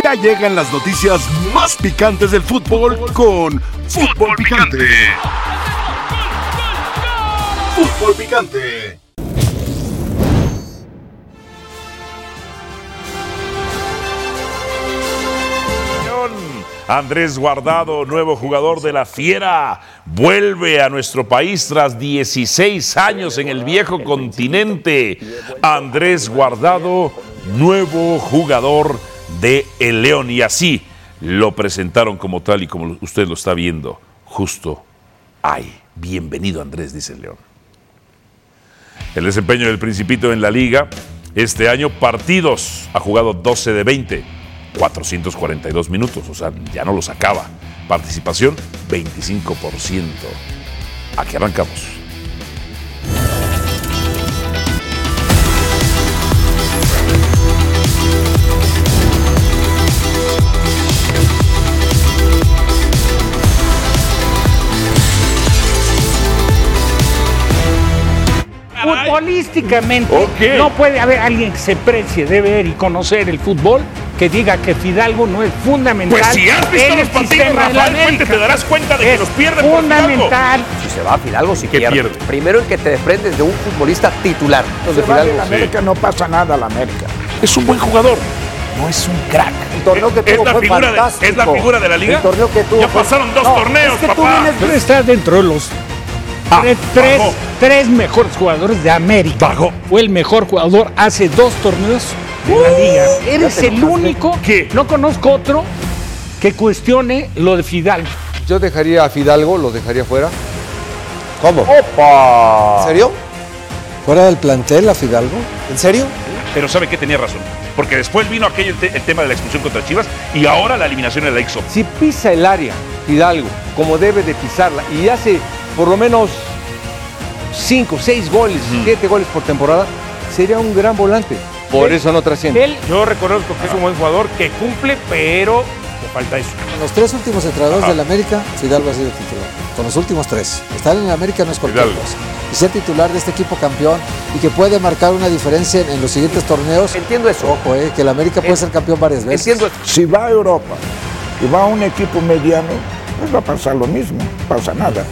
Ya llegan las noticias más picantes del fútbol con Fútbol Picante. Fútbol Picante. Andrés Guardado, nuevo jugador de la Fiera, vuelve a nuestro país tras 16 años en el viejo continente. Andrés Guardado, nuevo jugador de El León. Y así lo presentaron como tal y como usted lo está viendo, justo ay, Bienvenido Andrés, dice el León. El desempeño del Principito en la liga, este año partidos, ha jugado 12 de 20 442 minutos, o sea, ya no los acaba. Participación 25%. Aquí arrancamos. Futbolísticamente no puede haber alguien que se precie de ver y conocer el fútbol que diga que Fidalgo no es fundamental. Pues si has visto los el partidos, la Rafael América. te darás cuenta de que Es los pierde por fundamental. Si se va a Fidalgo, si ¿Qué pierde. pierde? Primero en que te desprendes de un futbolista titular. Los de Se va de Fidalgo. la América, no pasa nada a la América. Es un buen jugador, no es un crack. El torneo que ¿Es tuvo la, fue figura de. ¿Es la figura de la liga? El torneo que tuvo ya fue- pasaron dos No, torneos, Es que tú papá. vienes, tú estás dentro de los Ah, tres, tres- mejores jugadores de América. Bajó. Fue el mejor jugador hace dos torneos de la liga. Eres el único. ¿Qué? No conozco otro que cuestione lo de Fidalgo. Yo dejaría a Fidalgo, lo dejaría fuera. ¿Cómo? ¿En serio? ¿Fuera del plantel a Fidalgo? ¿En serio? Pero sabe que tenía razón. Porque después vino aquel el, te- el tema de la expulsión contra Chivas y ahora la eliminación en la IXO. Si pisa el área Fidalgo como debe de pisarla y hace por lo menos 5, 6 goles, 7 goles por temporada, sería un gran volante. Por eso no trasciende. Él, yo reconozco que es un buen jugador que cumple, pero le falta eso. Con los tres últimos entrenadores del América, Fidalgo ha sido titular. Con los últimos tres. Estar en el América no es cualquier cosa. Y ser titular de este equipo campeón y que puede marcar una diferencia en, en los siguientes torneos. Entiendo eso. Ojo, eh, que el América puede ser campeón varias veces. Entiendo eso. Si va a Europa y va a un equipo mediano, pues va a pasar lo mismo, no pasa nada.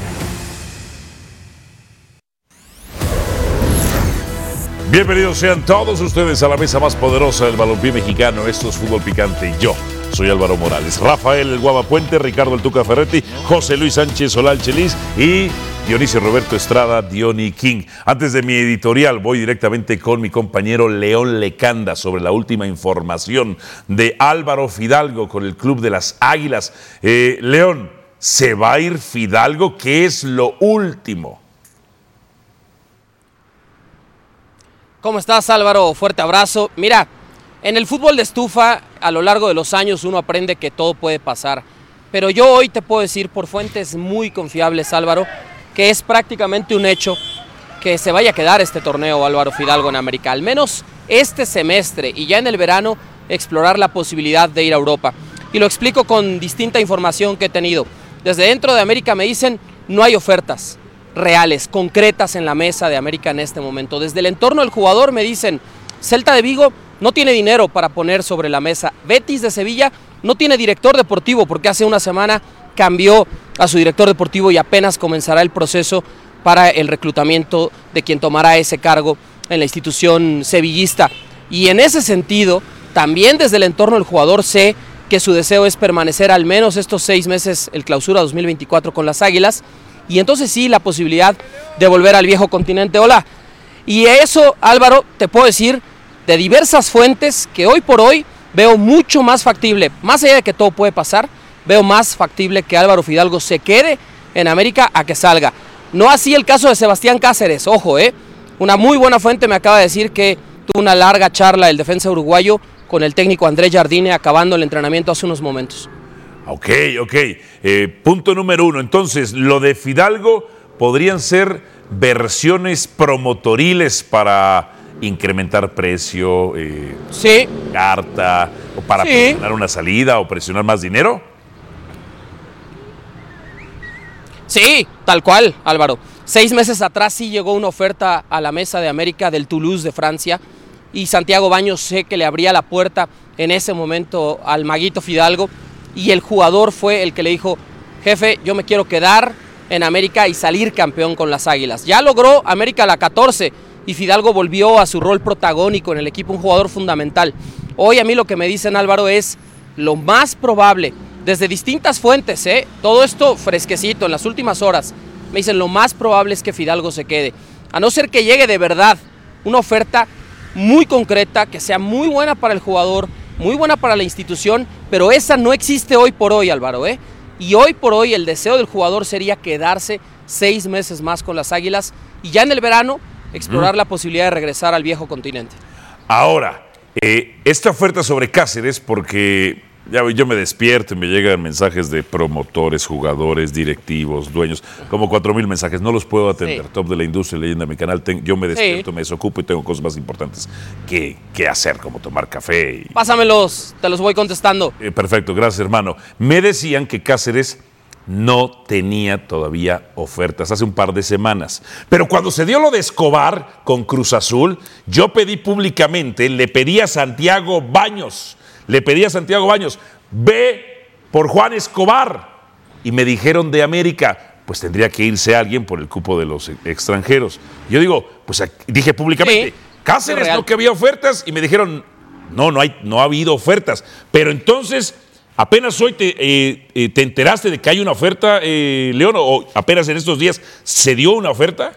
Bienvenidos sean todos ustedes a la mesa más poderosa del balompié mexicano. Esto es Fútbol Picante yo soy Álvaro Morales. Rafael El Guava Puente, Ricardo El Tuca Ferretti, José Luis Sánchez Solal Chelis y Dionisio Roberto Estrada, Diony King. Antes de mi editorial voy directamente con mi compañero León Lecanda sobre la última información de Álvaro Fidalgo con el Club de las Águilas. Eh, León, ¿se va a ir Fidalgo? ¿Qué es lo último? ¿Cómo estás Álvaro? Fuerte abrazo. Mira, en el fútbol de estufa a lo largo de los años uno aprende que todo puede pasar. Pero yo hoy te puedo decir por fuentes muy confiables Álvaro que es prácticamente un hecho que se vaya a quedar este torneo Álvaro Fidalgo en América. Al menos este semestre y ya en el verano explorar la posibilidad de ir a Europa. Y lo explico con distinta información que he tenido. Desde dentro de América me dicen no hay ofertas reales, concretas en la mesa de América en este momento. Desde el entorno del jugador me dicen, Celta de Vigo no tiene dinero para poner sobre la mesa. Betis de Sevilla no tiene director deportivo porque hace una semana cambió a su director deportivo y apenas comenzará el proceso para el reclutamiento de quien tomará ese cargo en la institución sevillista. Y en ese sentido, también desde el entorno del jugador sé que su deseo es permanecer al menos estos seis meses, el clausura 2024 con las Águilas, y entonces sí la posibilidad de volver al viejo continente. Hola. Y eso, Álvaro, te puedo decir de diversas fuentes que hoy por hoy veo mucho más factible, más allá de que todo puede pasar, veo más factible que Álvaro Fidalgo se quede en América a que salga. No así el caso de Sebastián Cáceres, ojo, ¿eh? Una muy buena fuente me acaba de decir que tuvo una larga charla el defensa uruguayo con el técnico Andrés Jardine acabando el entrenamiento hace unos momentos. Ok, ok. Eh, punto número uno. Entonces, lo de Fidalgo podrían ser versiones promotoriles para incrementar precio, eh, Sí, carta, o para Sí. presionar una salida o presionar más dinero. Sí, tal cual, Álvaro. Seis meses atrás sí llegó una oferta a la mesa de América del Toulouse de Francia y Santiago Baños sé que le abría la puerta en ese momento al Maguito Fidalgo y el jugador fue el que le dijo, jefe, yo me quiero quedar en América y salir campeón con las Águilas. Ya logró América la 14 y Fidalgo volvió a su rol protagónico en el equipo, un jugador fundamental. Hoy a mí lo que me dicen Álvaro es lo más probable, desde distintas fuentes, ¿eh? todo esto fresquecito en las últimas horas, me dicen lo más probable es que Fidalgo se quede, a no ser que llegue de verdad una oferta muy concreta, que sea muy buena para el jugador, muy buena para la institución, pero esa no existe hoy por hoy, Álvaro. ¿eh? Y hoy por hoy el deseo del jugador sería quedarse seis meses más con las Águilas y ya en el verano explorar la posibilidad de regresar al viejo continente. Ahora, eh, esta oferta sobre Cáceres, porque ya yo me despierto y me llegan mensajes de promotores, jugadores, directivos, dueños, como cuatro mil mensajes. No los puedo atender. Sí. Top de la industria, leyenda mi canal. ten- yo me despierto, me desocupo y tengo cosas más importantes que, que hacer, como tomar café. y- Pásamelos, te los voy contestando. Eh, perfecto, gracias hermano. Me decían que Cáceres no tenía todavía ofertas hace un par de semanas. Pero cuando se dio lo de Escobar con Cruz Azul, yo pedí públicamente, le pedí a Santiago Baños, le pedí a Santiago Baños, ve por Juan Escobar. Y me dijeron de América, pues tendría que irse alguien por el cupo de los extranjeros. Yo digo, pues dije públicamente, Sí, Cáceres no que había ofertas y me dijeron, no, no, hay, no ha habido ofertas. Pero entonces, apenas hoy te, eh, eh, te enteraste de que hay una oferta, eh, León, o apenas en estos días se dio una oferta.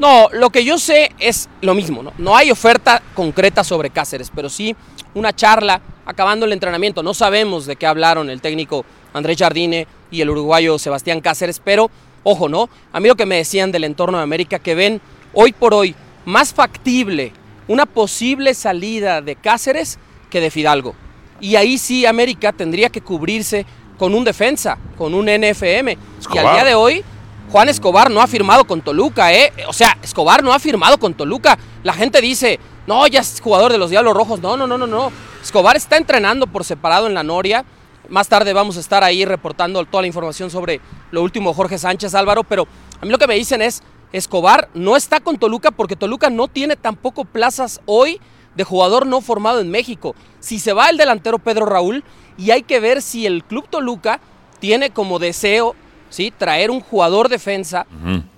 No, lo que yo sé es lo mismo, ¿no? No hay oferta concreta sobre Cáceres, pero sí una charla acabando el entrenamiento. No sabemos de qué hablaron el técnico Andrés Jardine y el uruguayo Sebastián Cáceres, pero ojo, ¿no? A mí lo que me decían del entorno de América, que ven hoy por hoy más factible una posible salida de Cáceres que de Fidalgo. Y ahí sí América tendría que cubrirse con un defensa, con un NFM. Y al día de hoy Juan Escobar no ha firmado con Toluca, ¿eh? O sea, Escobar no ha firmado con Toluca. La gente dice, no, ya es jugador de los Diablos Rojos. No, no, no, no, no. Escobar está entrenando por separado en la Noria. Más tarde vamos a estar ahí reportando toda la información sobre lo último Jorge Sánchez Álvaro. Pero a mí lo que me dicen es, Escobar no está con Toluca porque Toluca no tiene tampoco plazas hoy de jugador no formado en México. Si se va el delantero Pedro Raúl y hay que ver si el Club Toluca tiene como deseo ¿sí? traer un jugador defensa,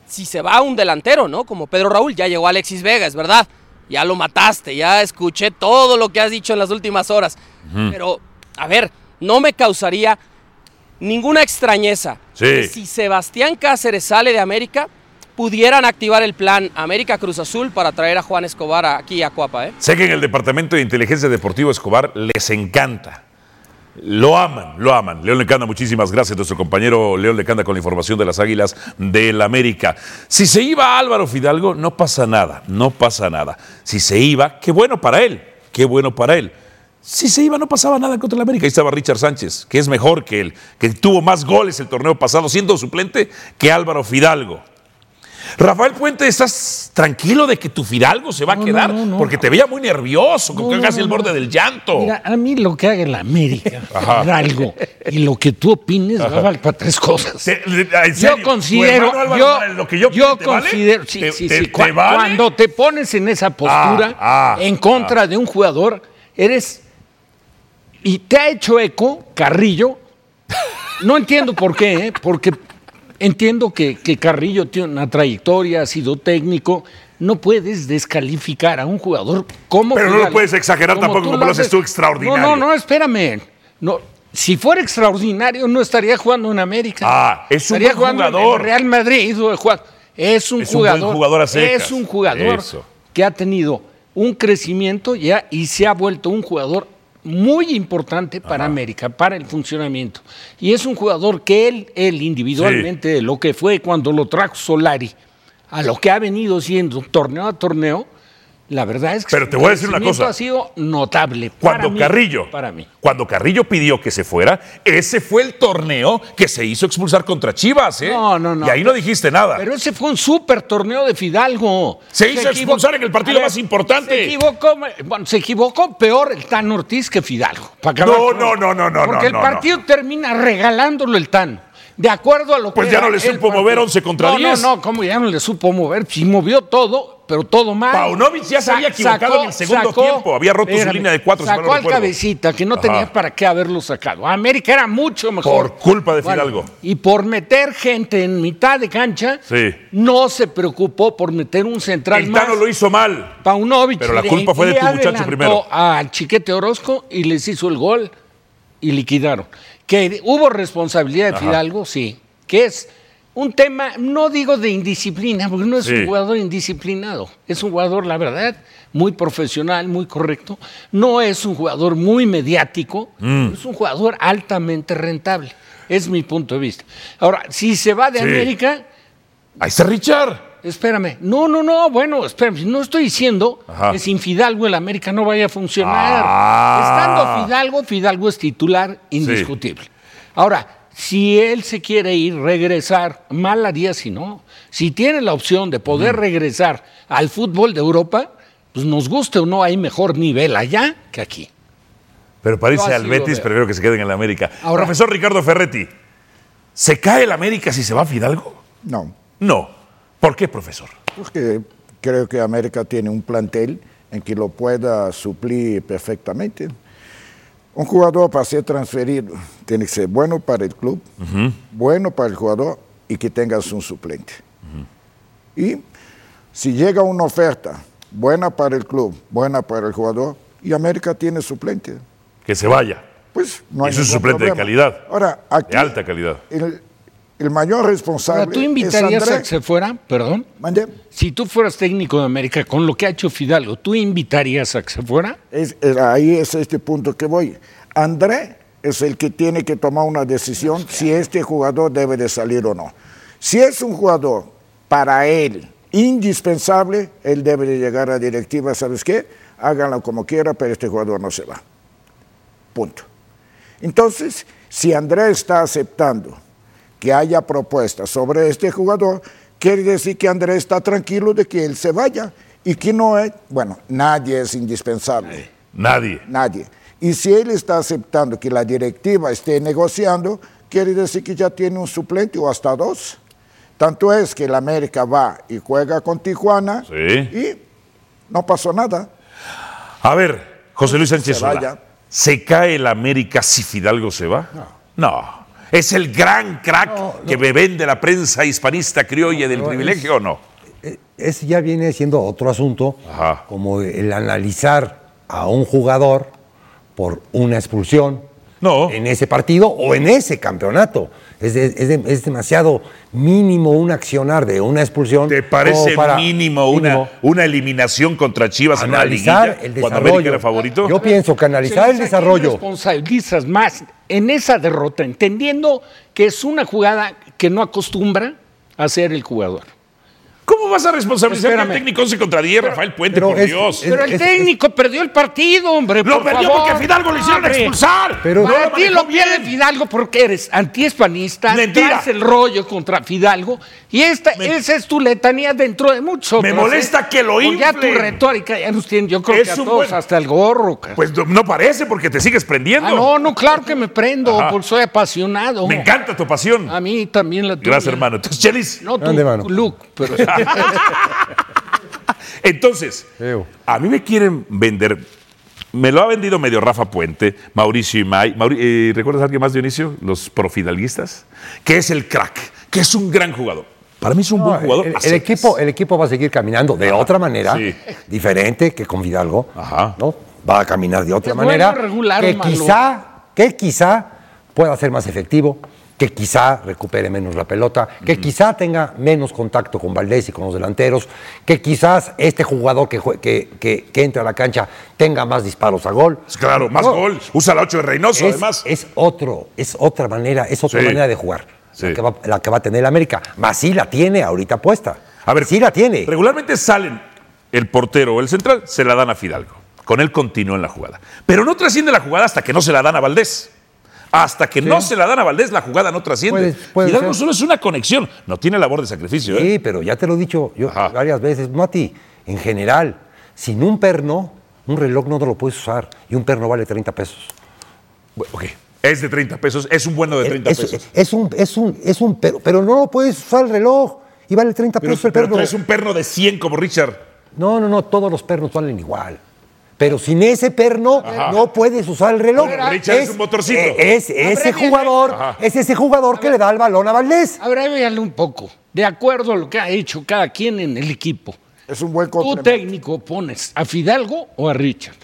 si se va un delantero, ¿no? Como Pedro Raúl, ya llegó Alexis Vega, es verdad. Ya lo mataste, ya escuché todo lo que has dicho en las últimas horas. Pero, a ver, no me causaría ninguna extrañeza Sí. que si Sebastián Cáceres sale de América, pudieran activar el plan América Cruz Azul para traer a Juan Escobar aquí a Cuapa, ¿eh? Sé que en el Departamento de Inteligencia Deportiva Escobar les encanta. Lo aman, lo aman. León Lecanda, muchísimas gracias. Nuestro compañero León Lecanda con la información de las Águilas del América. Si se iba Álvaro Fidalgo, no pasa nada, no pasa nada. Si se iba, qué bueno para él, qué bueno para él. Si se iba, no pasaba nada contra el América. Ahí estaba Richard Sánchez, que es mejor que él, que tuvo más goles el torneo pasado siendo suplente que Álvaro Fidalgo. Rafael Puente, ¿estás tranquilo de que tu Fidalgo se va a quedar? no, no, no. Porque te veía muy nervioso, como No, que no, casi el borde del llanto. Mira, a mí lo que haga el América, Ajá. algo, y lo que tú opines, va a valer para tres cosas. Te- en serio, Yo considero, yo, lo que yo, yo ¿te vale? considero, sí, ¿Te- sí, te- sí, te cua- vale? cuando te pones en esa postura Ah, ah, en contra de un jugador, eres, y te ha hecho eco Carrillo, no entiendo por qué, ¿eh? porque entiendo que, que Carrillo tiene una trayectoria, ha sido técnico, no puedes descalificar a un jugador como Pero no lo puedes exagerar tampoco como lo haces tú extraordinario. No, no, no, espérame. No, si fuera extraordinario, no estaría jugando en América. Ah, es un estaría jugando en jugador. Real Madrid. Es un Es un buen jugador. jugador a secas. Es un jugador Eso. que ha tenido un crecimiento ya y se ha vuelto un jugador muy importante para América, para el funcionamiento. Y es un jugador que él, él individualmente, de lo que fue cuando lo trajo Solari, a lo que ha venido siendo torneo a torneo, la verdad es que Pero te voy a decir una cosa. ha sido notable. Cuando para mí, Carrillo, Para mí. cuando Carrillo pidió que se fuera, ese fue el torneo que se hizo expulsar contra Chivas, ¿eh? No, no, no. Y ahí no dijiste nada. Pero ese fue un súper torneo de Fidalgo. Se hizo expulsar en el partido ver, más importante. Se equivocó, bueno, se equivocó peor el Tan Ortiz que Fidalgo. para No, no, no, no, no, Porque no, el no, partido termina regalándolo el Tan. De acuerdo a lo que. Pues ya no le supo mover 11 contra no, 10. No, no, como ya no le supo mover. Sí movió todo, pero todo mal. Paunovic ya se había equivocado en el segundo tiempo. Había roto su línea de cuatro, Sacó al cabecita, que no Ajá. tenía para qué haberlo sacado. América era mucho mejor. Por culpa de Bueno, Fidalgo. y por meter gente en mitad de cancha, Sí. no se preocupó por meter un central El más. Tano lo hizo mal. Paunovic. Pero la le- culpa fue de tu muchacho primero. Al Chiquete Orozco y les hizo el gol y liquidaron. Que hubo responsabilidad de Ajá. Fidalgo, sí. Que es un tema, no digo de indisciplina, porque no es Sí. un jugador indisciplinado. Es un jugador, la verdad, muy profesional, muy correcto. No es un jugador muy mediático. Mm. Es un jugador altamente rentable. Es mi punto de vista. Ahora, si se va de Sí. América, Ahí está Richard. Espérame. No, no, no. Bueno, espérame. No estoy diciendo Ajá. que sin Fidalgo el América no vaya a funcionar. Ah. Estando Fidalgo, Fidalgo es titular indiscutible. Ahora, si él se quiere ir, regresar, mal haría si no. Si tiene la opción de poder regresar al fútbol de Europa, pues nos guste o no, hay mejor nivel allá que aquí. Pero para irse al Betis, prefiero que se queden en la América. Ahora- Profesor Ricardo Ferretti, ¿se cae el América si se va Fidalgo? No, No. ¿Por qué, profesor? porque creo que América tiene un plantel en que lo pueda suplir perfectamente. Un jugador para ser transferido tiene que ser bueno para el club, bueno para el jugador y que tengas un suplente. Y si llega una oferta buena para el club, buena para el jugador, y América tiene suplente, Que se vaya. pues no hay Eso es suplente de calidad. Ahora, aquí De alta calidad. el, el mayor responsable Ahora, ¿tú invitarías a que se fuera? Perdón. Mande. Si tú fueras técnico de América, con lo que ha hecho Fidalgo, ¿tú invitarías a que se fuera? Es- es- ahí es este punto que voy. André es el que tiene que tomar una decisión si este jugador debe de salir o no. Si es un jugador para él indispensable, él debe de llegar a directiva, ¿sabes qué? Háganlo como quiera, pero este jugador no se va. Punto. Entonces, si André está aceptando que haya propuestas sobre este jugador, quiere decir que André está tranquilo de que él se vaya y que no es, bueno, nadie es indispensable. Nadie. Nadie. Y si él está aceptando que la directiva esté negociando, quiere decir que ya tiene un suplente o hasta dos. Tanto es que el América va y juega con Tijuana Sí. y no pasó nada. A ver, José Luis Sánchez Se. ¿se cae el América si Fidalgo se va? No. ¿Es el gran crack que me vende la prensa hispanista criolla del privilegio o no? Eh, Ese ya viene siendo otro asunto, Ajá. como el analizar a un jugador por una expulsión No. en ese partido o en ese campeonato. Es, de- es de- es demasiado mínimo un accionar de una expulsión. ¿Te parece para- mínimo, una, mínimo una eliminación contra Chivas en la analizar liguilla el cuando desarrollo? América era favorito? Yo pienso que analizar el Entonces, ¿a quién desarrollo. responsabilizas más en esa derrota, entendiendo que es una jugada que no acostumbra a hacer el jugador. ¿Cómo vas a responsabilizar Espérame. al técnico 11 contra 10, Rafael Puente, por es- Dios? es- Pero el técnico perdió el partido, hombre. Lo por perdió favor. porque a Fidalgo le hicieron Hombre. expulsar. Pero- no lo Para ti manejó lo pierde. Fidalgo porque eres antiespanista, Mentira. traes el rollo contra Fidalgo y esta, Me- esa es tu letanía dentro de muchos. Me molesta ¿eh? que lo Pues Ya tu inflen. retórica ya nos tiene, yo creo Es que a un todos buen- hasta el gorro. cara. Pues no- no parece porque te sigues prendiendo. ah, no, no, claro que me prendo, Ajá. porque soy apasionado. Me encanta tu pasión. A mí también la tuya. Gracias, hermano. Entonces, Chelis, No mano. Luke, pero entonces, a mí me quieren vender. Me lo ha vendido medio Rafa Puente, Mauricio Imay. Mauri- eh, ¿Recuerdas a alguien más, Dionisio? Los profidalguistas. Que es el crack, que es un gran jugador. Para mí es un No, buen jugador. el, equipo, el equipo va a seguir caminando de otra manera, sí. diferente que con Fidalgo. Ajá. ¿no? Va a caminar de otra Es manera. bueno, regular que malo. quizá, que quizá pueda ser más efectivo, que quizá recupere menos la pelota, que quizá tenga menos contacto con Valdés y con los delanteros, que quizás este jugador que, que, que, que entra a la cancha tenga más disparos a gol. Claro, más No, gol. Usa la 8 de Reynoso, es, además. es otro, es otra manera, es otra Sí. manera de jugar. Sí. La, que va, la que va a tener el América. Más sí la tiene ahorita puesta. A ver, sí la tiene. Regularmente salen el portero o el central, se la dan a Fidalgo. Con él continúa en la jugada. Pero no trasciende la jugada hasta que no se la dan a Valdés. Hasta que no se la dan a Valdés, la jugada no trasciende. Fidalgo ser. solo es una conexión. No tiene labor de sacrificio. ¿eh? Sí, pero ya te lo he dicho yo Ajá. varias veces, Mati, en general, sin un perno, un reloj no te lo puedes usar y un perno vale 30 pesos. Bueno, ok. Es de 30 pesos. Es un bueno de 30 es, pesos. es un, es un, es un perno, pero no lo puedes usar el reloj y vale 30 Pero, pesos el pero perno. traes un perno de 100 como Richard. No, no, no, todos los pernos valen igual. Pero sin ese perno no puedes usar el reloj. Pero Richard es un motorcito. eh, Es, ese jugador, es ese jugador que le da el balón a Valdés. Abreviale un poco, de acuerdo a lo que ha hecho cada quien en el equipo. Es un buen ¿Tu técnico pones a Fidalgo o a Richard?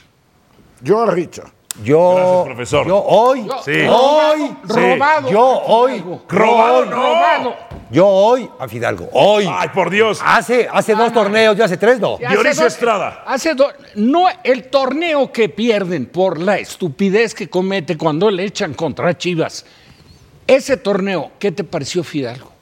Yo a Richard. Yo, Gracias, profesor. yo hoy, Sí. hoy, Robado. yo hoy. Robado, no. Robado. Yo hoy a Fidalgo, hoy. Ay, por Dios. Hace, hace dos torneos, ya hace tres, no. Dionisio Estrada. Hace dos- no el torneo que pierden por la estupidez que comete cuando le echan contra Chivas. Ese torneo, ¿qué te pareció Fidalgo?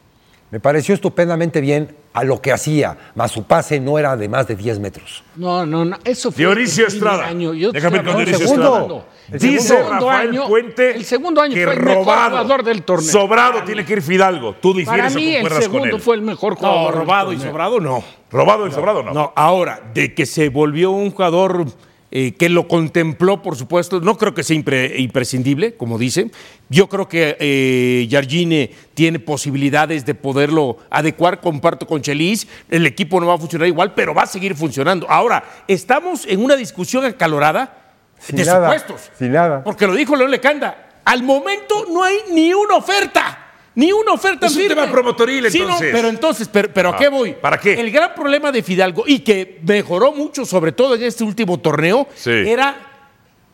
Me pareció estupendamente bien a lo que hacía, más su pase no era de más de 10 metros. No, no, no. Eso fue Dionisio Estrada. año. Yo Déjame con Dionisio Estrada. El Dice segundo Rafael año- Puente el segundo año que fue el mejor robado, jugador del torneo. Sobrado tiene que ir Fidalgo. Tú Para difieres o mí el concuerdas con segundo él. fue el mejor jugador. No, del robado y sobrado no. Robado y sobrado no. No, ahora, de que se volvió un jugador eh, que lo contempló, por supuesto, no creo que sea impre- imprescindible, como dicen. Yo creo que eh, Jardine tiene posibilidades de poderlo adecuar, comparto con Chelis. El equipo no va a funcionar igual, pero va a seguir funcionando. Ahora, estamos en una discusión acalorada Sin de nada, supuestos. sin nada. Porque lo dijo León Lecanda. Al momento no hay ni una oferta. Ni una oferta Es un firme. tema promotoril, Sí, no, pero entonces, pero, pero ¿a Ah, qué voy? ¿para qué? El gran problema de Fidalgo, y que mejoró mucho, sobre todo en este último torneo, Sí. era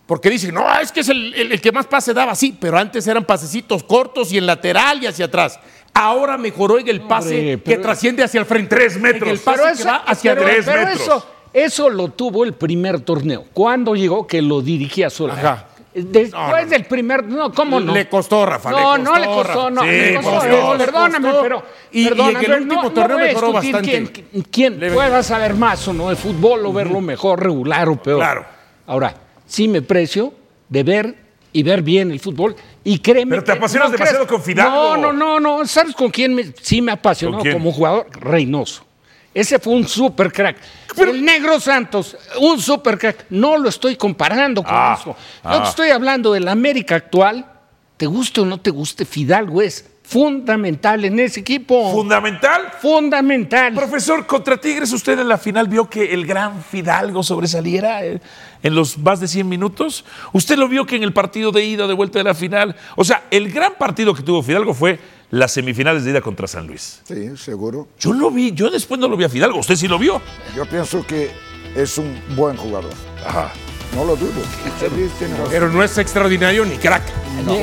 porque dicen, no, es que es el, el- el que más pase daba, sí, pero antes eran pasecitos cortos y en lateral y hacia atrás. Ahora mejoró en el pase Hombre, que trasciende hacia el frente. Tres En metros. el pase Pero que va hacia pero- tres pero metros. Eso, eso lo tuvo el primer torneo. Cuando llegó que lo dirigía solo. Ajá. Después No, no. del primer, no, ¿cómo no? Le costó, Rafa. No, no le costó, no, Sí, le costó, eh, perdóname, costó. pero Y- y en perdóname, el último no- torneo mejoró bastante. Quién, quién Le- pueda saber más o no de fútbol o verlo mejor, regular o peor. Claro. Ahora, sí me precio de ver y ver bien el fútbol y créeme Pero te apasionas demasiado con Fidalgo. No, no, no, no, ¿sabes con quién me, sí me apasionó como jugador? Reynoso. Ese fue un super crack. el Negro Santos, un super crack. No lo estoy comparando con Ah, eso. Ah. te estoy hablando de la América actual. Te guste o no te guste, Fidalgo es fundamental en ese equipo. Fundamental. fundamental. Profesor, contra Tigres, ¿usted en la final vio que el gran Fidalgo sobresaliera eh, en los más de 100 minutos? ¿Usted lo vio que en el partido de ida, de vuelta de la final? O sea, el gran partido que tuvo Fidalgo fue las semifinales de ida contra San Luis. Sí, seguro. Yo lo vi, yo después no lo vi a Fidalgo. ¿Usted sí lo vio? Yo pienso que es un buen jugador. No lo dudo. Pero no es extraordinario ni crack,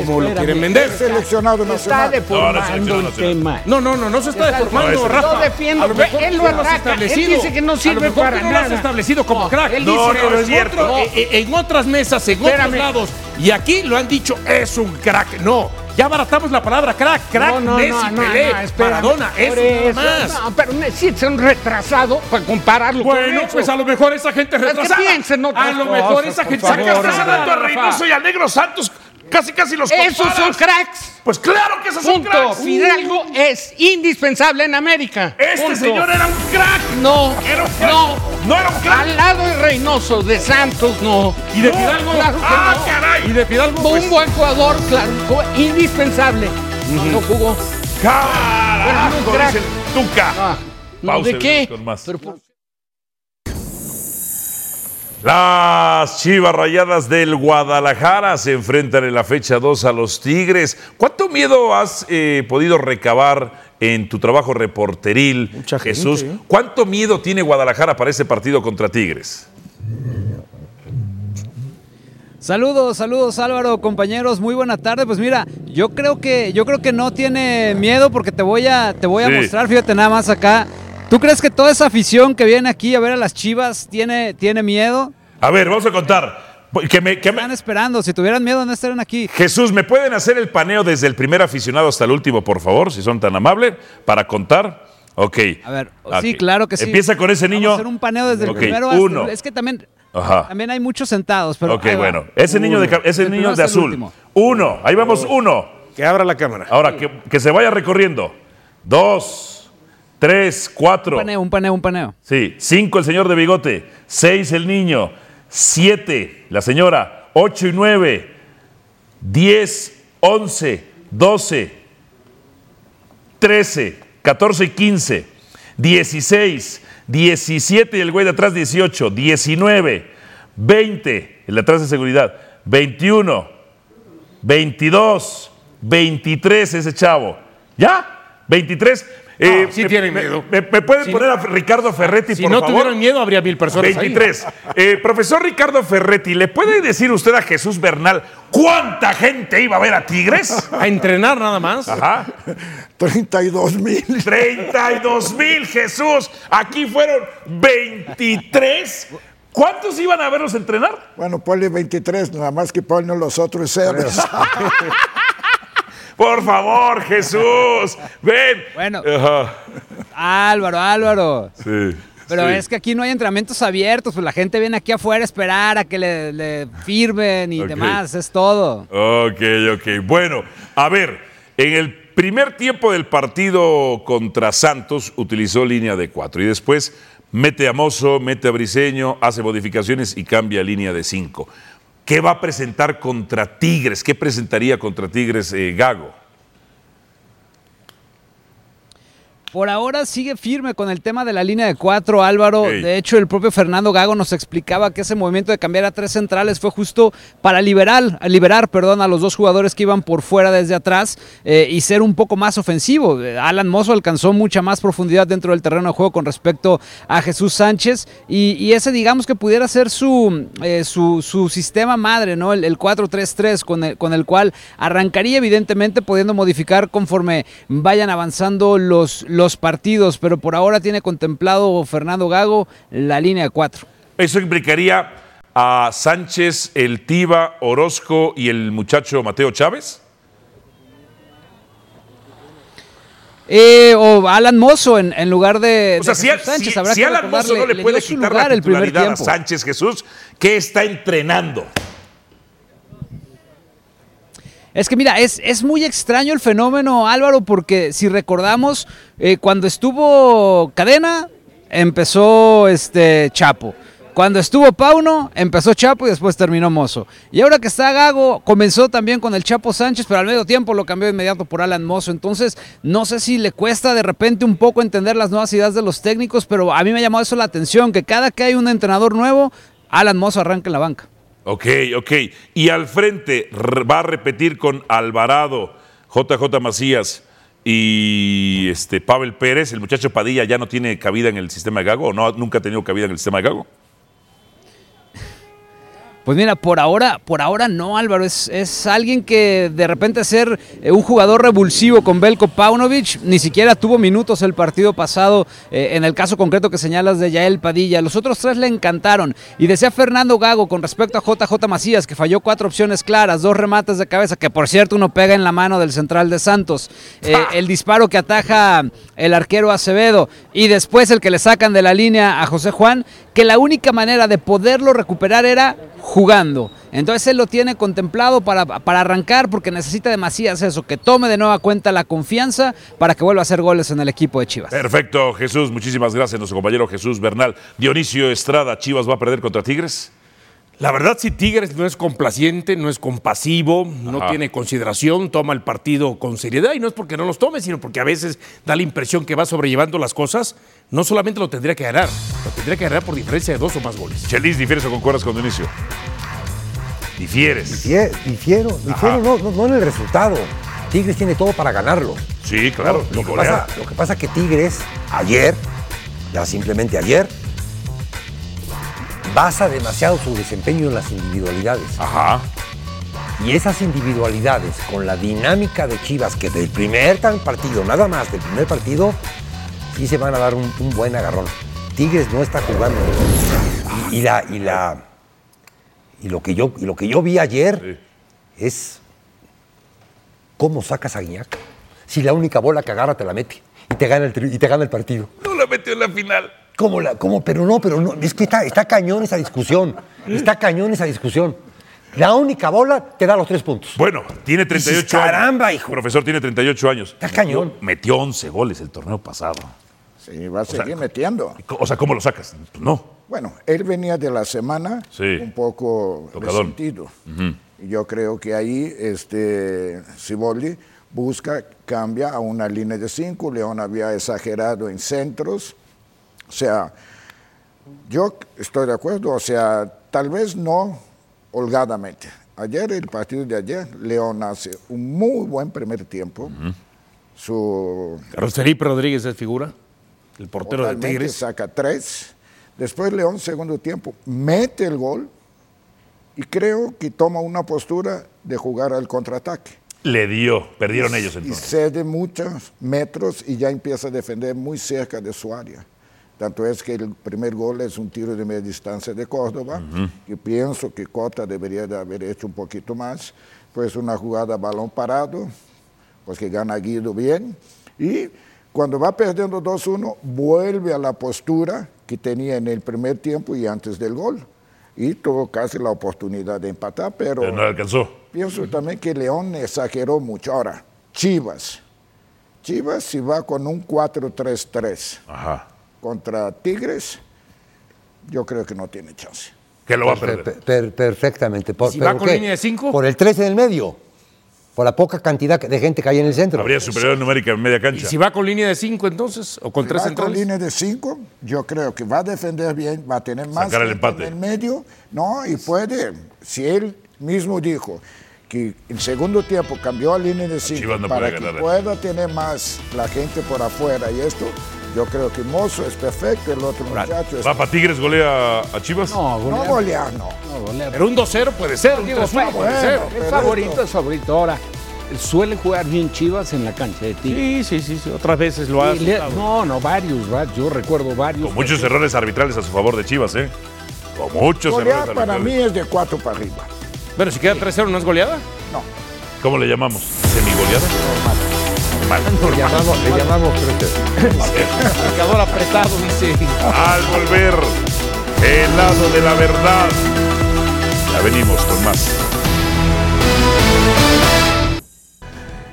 como lo quieren vender. Seleccionado Está nacional. No, no, deformando el nacional. tema. No, no, no, no se está Está- deformando, No, Rafa. Yo defiendo, A lo mejor él lo ataca, él establecido. dice que no A sirve lo mejor para tú lo has nada. establecido como No, crack. él No, dice no, que no es en cierto. otro- en otras mesas, en Espérame. otros lados. Y aquí lo han dicho, es un crack. No, ya abaratamos la palabra crack. Crack, No, no, Messi, no, no, Pelé. Maradona, eso más. No, pero necesitas un retrasado para compararlo con Bueno, pues a lo mejor esa gente Es que retrasada. piensa en otras a lo mejor esa gente hablando a Negro Santos. Casi, casi los Esos son comparas. cracks. Pues claro que esos son cracks. Fidalgo es indispensable en América. Este Punto. señor era un crack. No, Era un crack. no. No era un crack. Al lado de Reynoso, de Santos, no. ¿Y de No, Fidalgo? Claro que ¡Ah, no. caray! Y de Fidalgo, Un pues, buen jugador, claro, indispensable. No, no jugó. Carajo, crack. dice el Tuca. Ah, ¿De qué? venimos con más. Pero Las Chivas Rayadas del Guadalajara se enfrentan en la fecha 2 a los Tigres. ¿Cuánto miedo has eh, podido recabar en tu trabajo reporteril, Mucha gente, Jesús? ¿eh? ¿Cuánto miedo tiene Guadalajara para ese partido contra Tigres? Saludos, saludos Álvaro, compañeros, muy buena tarde. Pues mira, yo creo que yo creo que no tiene miedo porque te voy a te voy a Sí. mostrar, fíjate nada más acá. ¿Tú crees que toda esa afición que viene aquí a ver a las Chivas tiene tiene miedo? A ver, vamos a contar. Que me- que me- Están esperando, si tuvieran miedo no estarían aquí. Jesús, ¿me pueden hacer el paneo desde el primer aficionado hasta el último, por favor, si son tan amables, para contar? Ok. A ver, sí, claro que sí. Empieza con ese Vamos a niño. hacer un paneo desde el primero hasta uno. Es que también Ajá. también hay muchos sentados, pero ok, bueno. Ese niño de, ese niño de azul. Uno. Ahí vamos, uno. que abra la cámara. Ahora, que, que se vaya recorriendo. Dos, tres, cuatro. Un paneo, un paneo, un paneo. Sí. Cinco, el señor de bigote. Seis, el niño. Siete, la señora. Ocho y nueve. Diez, once, doce. 13, 14 y 15, 16, 17 y el güey de atrás 18, 19, 20, el de atrás de seguridad, 21, 22, 23 ese chavo. ¿Ya? 23. Eh, sí me- tienen miedo. ¿Me, me pueden Si poner no- a Ricardo Ferretti, Si por no favor? tuvieran miedo, habría mil personas ahí. 23. Eh, profesor Ricardo Ferretti, ¿le puede decir usted a Jesús Bernal cuánta gente iba a ver a Tigres? A entrenar nada más. Ajá. 32 mil. 32 mil, Jesús. Aquí fueron 23. ¿Cuántos iban a verlos entrenar? Bueno, ponle 23, nada más que ponle los otros ceros. Por favor, Jesús. Ven. Bueno. Ajá. Álvaro, Álvaro. Sí. Pero sí. es que aquí no hay entrenamientos abiertos, pues la gente viene aquí afuera a esperar a que le, le firmen y demás, es todo. Ok, ok. Bueno, a ver, en el primer tiempo del partido contra Santos utilizó línea de cuatro y después mete a Mozo, mete a Briseño, hace modificaciones y cambia línea de cinco. ¿Qué va a presentar contra Tigres? ¿Qué presentaría contra Tigres eh, Gago? Por ahora sigue firme con el tema de la línea de cuatro, Álvaro. De hecho, el propio Fernando Gago nos explicaba que ese movimiento de cambiar a tres centrales fue justo para liberar, liberar perdón, a los dos jugadores que iban por fuera desde atrás eh, y ser un poco más ofensivo. Alan Mozo alcanzó mucha más profundidad dentro del terreno de juego con respecto a Jesús Sánchez y, y ese digamos que pudiera ser su, eh, su, su sistema madre, ¿no? El, el 4-3-3 con el, con el cual arrancaría evidentemente pudiendo modificar conforme vayan avanzando los, los partidos, pero por ahora tiene contemplado Fernando Gago la línea de 4. Eso implicaría a Sánchez, el Tiba, Orozco y el muchacho Mateo Chávez. Eh, o Alan Mozo en, en lugar de, O sea, de si, Sánchez. habrá si que Alan Mozo no le, puede quitar la el primer titularidad a tiempo. Sánchez Jesús, ¿qué está entrenando? Es que mira, es, es muy extraño el fenómeno, Álvaro, porque si recordamos, eh, cuando estuvo Cadena, empezó este Chapo. Cuando estuvo Pauno, empezó Chapo y después terminó Mozo. Y ahora que está Gago, comenzó también con el Chapo Sánchez, pero al medio tiempo lo cambió de inmediato por Alan Mozo. Entonces, no sé si le cuesta de repente un poco entender las nuevas ideas de los técnicos, pero a mí me ha llamado eso la atención, que cada que hay un entrenador nuevo, Alan Mozo arranca en la banca. Ok, ok. Y al frente va a repetir con Alvarado, JJ Macías y este Pavel Pérez. El muchacho Padilla ya no tiene cabida en el sistema de Gago o no, nunca ha tenido cabida en el sistema de Gago. Pues mira, por ahora, por ahora no, Álvaro. Es, es alguien que de repente ser eh, un jugador revulsivo con Belko Paunovic, ni siquiera tuvo minutos el partido pasado, eh, en el caso concreto que señalas de Yael Padilla. Los otros tres le encantaron. Y decía Fernando Gago con respecto a JJ Macías, que falló cuatro opciones claras, dos remates de cabeza, que por cierto uno pega en la mano del central de Santos. Eh, el disparo que ataja el arquero Acevedo y después el que le sacan de la línea a José Juan, que la única manera de poderlo recuperar era jugando. Entonces él lo tiene contemplado para, para arrancar porque necesita de Macías eso, que tome de nueva cuenta la confianza para que vuelva a hacer goles en el equipo de Chivas. Perfecto, Jesús. Muchísimas gracias, nuestro compañero Jesús Bernal. Dionisio Estrada, Chivas va a perder contra Tigres. La verdad, si Tigres no es complaciente, no es compasivo, no tiene consideración, toma el partido con seriedad y no es porque no los tome, sino porque a veces da la impresión que va sobrellevando las cosas, no solamente lo tendría que ganar, lo tendría que ganar por diferencia de dos o más goles. Chelis, ¿difieres o concuerdas con Dionisio? Difieres. Difie- Difiero, difiero no, no, no en el resultado. Tigres tiene todo para ganarlo. Sí, claro. Lo y que, pasa, lo que pasa que Tigres, ayer, ya simplemente ayer, basa demasiado su desempeño en las individualidades. Ajá. Y esas individualidades, con la dinámica de Chivas, que del primer tan partido, nada más del primer partido, sí se van a dar un, un buen agarrón. Tigres no está jugando. Y, y la, y, la, y, lo que yo, y lo que yo vi ayer es cómo sacas a Guiñac. Si la única bola que agarra te la mete y te gana el, y te gana el partido. No la metió en la final. ¿Cómo la, cómo? Pero no, pero no. Es que está, está cañón esa discusión. Está cañón esa discusión. La única bola te da los tres puntos. Bueno, tiene 38 Dices, caramba, años. hijo. Profesor, tiene 38 años. Está cañón. Metió 11 goles el torneo pasado. Sí, va a seguir metiendo. O sea, ¿cómo lo sacas? Pues no. Bueno, él venía de la semana Sí. un poco Tocadón. resentido. Y Yo creo que ahí este, Siboldi busca, cambia a una línea de cinco. León había exagerado en centros. O sea, yo estoy de acuerdo, o sea, tal vez no holgadamente. Ayer, el partido de ayer, León hace un muy buen primer tiempo. Su Carlos Felipe Rodríguez es figura, el portero de Tigres. saca tres. Después León, segundo tiempo, mete el gol y creo que toma una postura de jugar al contraataque. Le dio, perdieron ellos Y entonces. cede muchos metros y ya empieza a defender muy cerca de su área. Tanto es que el primer gol es un tiro de media distancia de Córdoba, y pienso que Cota debería de haber hecho un poquito más. Pues una jugada balón parado, pues que gana Guido bien. Y cuando va perdiendo 2-1, vuelve a la postura que tenía en el primer tiempo y antes del gol. Y tuvo casi la oportunidad de empatar, pero... Pero no alcanzó. Pienso también que León exageró mucho. Ahora, Chivas. Chivas si va con un 4-3-3 Ajá. Contra Tigres, yo creo que no tiene chance. Que lo va a Per- perder. per- perfectamente. Por, Si va ¿pero con qué? línea de cinco. Por el 3 en el medio. Por la poca cantidad de gente que hay en el centro. Habría superioridad numérica en media ¿Y cancha. si va con línea de 5 entonces? ¿O con Si tres va con centrales? línea de 5, yo creo que va a defender bien, va a tener más Sacar el gente empate. en el medio, no, y puede, si él mismo dijo que el segundo tiempo cambió a línea de 5 Chivas no para que pueda tener más la gente por afuera y esto, yo creo que Mozo es perfecto, el otro muchacho es... ¿Va para Tigres, golea a Chivas? No, No golear, golear, no. no, golear. Pero un 2-0 puede ser, un Digo, 3-1 fa- puede ser. pero Es favorito, es favorito. Ahora, suele jugar bien Chivas en la cancha de Tigres. Sí, sí, sí, sí, otras veces lo ha le- no, no, varios, va- yo recuerdo varios. Con muchos errores arbitrales a su favor de Chivas, ¿eh? Con muchos Golear errores para mí es de 4 para arriba. Bueno, si queda 3-0, ¿no es goleada? No. ¿Cómo le llamamos? ¿Semigoleada? Normal. Le llamamos, le llamamos Marcador apretado, dice. Al volver, el lado de la verdad. Ya venimos con más.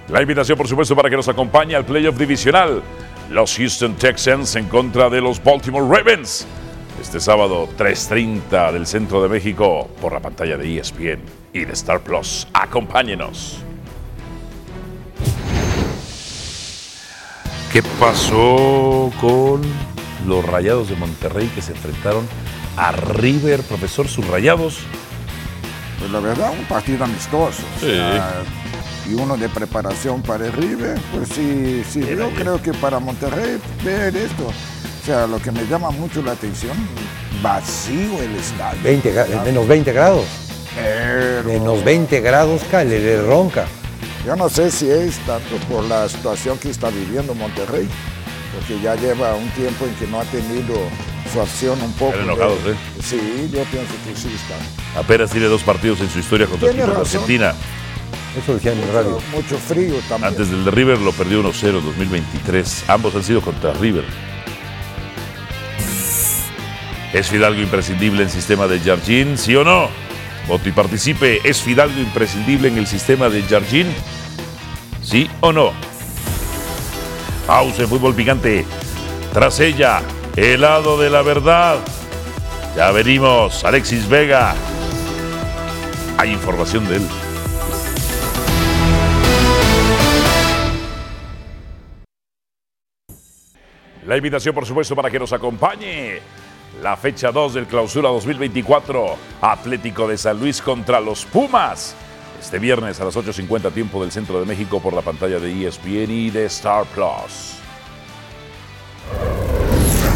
La invitación, por supuesto, para que nos acompañe al playoff divisional. Los Houston Texans en contra de los Baltimore Ravens. Este sábado, 3.30 del centro de México, por la pantalla de ESPN y de Star Plus. Acompáñenos. ¿Qué pasó con los Rayados de Monterrey que se enfrentaron a River, profesor, sus Rayados? Pues la verdad, un partido amistoso. o Sí. sea, y uno de preparación para el River. Pues sí, sí yo creo que para Monterrey ver esto. O sea, lo que me llama mucho la atención, vacío el estadio. 20 gra- menos 20 grados. Pero Menos 20 grados, cae, le ronca. Yo no sé si es tanto por la situación que está viviendo Monterrey, porque ya lleva un tiempo en que no ha tenido su acción un poco. Están enojados, de- ¿eh? Sí, yo pienso que sí está. Apenas tiene dos partidos en su historia contra razón. Argentina. Eso decían en el radio. Mucho frío también. Antes del de River lo perdió 1-0 en 2023. Ambos han sido contra River. ¿Es Fidalgo imprescindible en sistema de Jardín? ¿Sí o no? Voto y participe. ¿Es Fidalgo imprescindible en el sistema de Jardín? ¿Sí o no? En fútbol picante. Tras ella, helado de la verdad. Ya venimos, Alexis Vega. Hay información de él. La invitación, por supuesto, para que nos acompañe. La fecha 2 del Clausura 2024. Atlético de San Luis contra los Pumas. Este viernes a las 8.50 tiempo del Centro de México por la pantalla de ESPN y de Star Plus.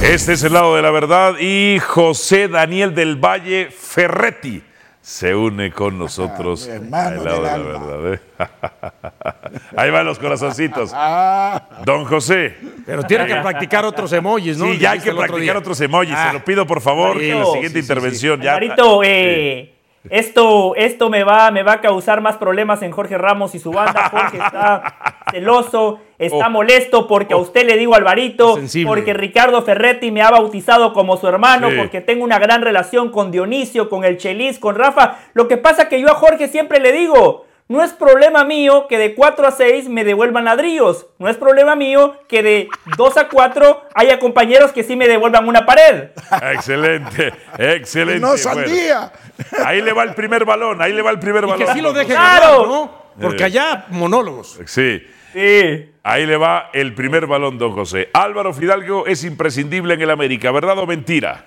Este es el lado de la verdad y José Daniel del Valle Ferretti se une con nosotros mi hermano al lado del de la alma. verdad. ¿eh? Ahí van los corazoncitos. Ah, Don José. Pero tiene que practicar otros emojis, ¿no? Sí, ya hay que otro practicar otros emojis. Ah. Se lo pido, por favor, en la siguiente Sí, sí, sí. intervención. Ya, Alvarito, eh, esto, esto me, va, me va a causar más problemas en Jorge Ramos y su banda. Jorge está celoso, está Oh. molesto porque a usted le digo Alvarito, porque Ricardo Ferretti me ha bautizado como su hermano, Sí. porque tengo una gran relación con Dionisio, con el Chelis, con Rafa. Lo que pasa que yo a Jorge siempre le digo, no es problema mío que de 4 a 6 me devuelvan ladrillos. No es problema mío que de 2 a 4 haya compañeros que sí me devuelvan una pared. Excelente, excelente. no Bueno, saldía. ahí le va el primer balón, ahí le va el primer Y balón. que sí lo deje ¡Claro! ganar, ¿no? Porque allá monólogos. Sí. Sí. Ahí le va el primer balón, don José. Álvaro Fidalgo es imprescindible en el América, ¿verdad o mentira?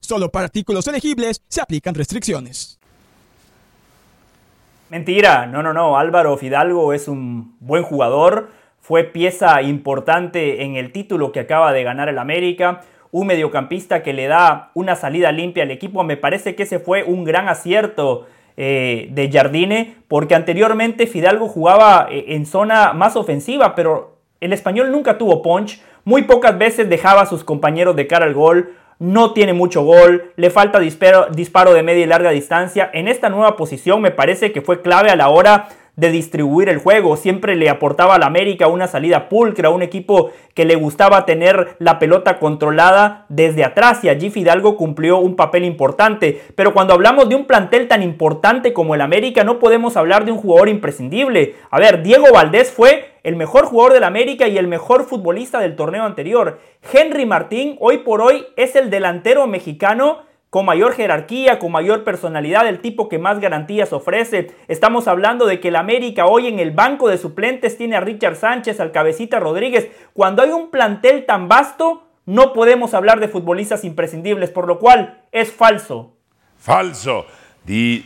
Solo para artículos elegibles se aplican restricciones. Mentira, no, no, no. Álvaro Fidalgo es un buen jugador. Fue pieza importante en el título que acaba de ganar el América. Un mediocampista que le da una salida limpia al equipo. Me parece que ese fue un gran acierto eh, de Jardine, porque anteriormente Fidalgo jugaba eh, en zona más ofensiva, pero el español nunca tuvo punch, muy pocas veces dejaba a sus compañeros de cara al gol, no tiene mucho gol, le falta disparo, de media y larga distancia. En esta nueva posición me parece que fue clave a la hora de distribuir el juego. Siempre le aportaba al América una salida pulcra, un equipo que le gustaba tener la pelota controlada desde atrás y allí Fidalgo cumplió un papel importante. Pero cuando hablamos de un plantel tan importante como el América no podemos hablar de un jugador imprescindible. A ver, Diego Valdés fue el mejor jugador del América y el mejor futbolista del torneo anterior. Henry Martín hoy por hoy es el delantero mexicano con mayor jerarquía, con mayor personalidad, el tipo que más garantías ofrece. Estamos hablando de que el América hoy en el banco de suplentes tiene a Richard Sánchez, al Cabecita Rodríguez. Cuando hay un plantel tan vasto, no podemos hablar de futbolistas imprescindibles, por lo cual es falso. Falso. Di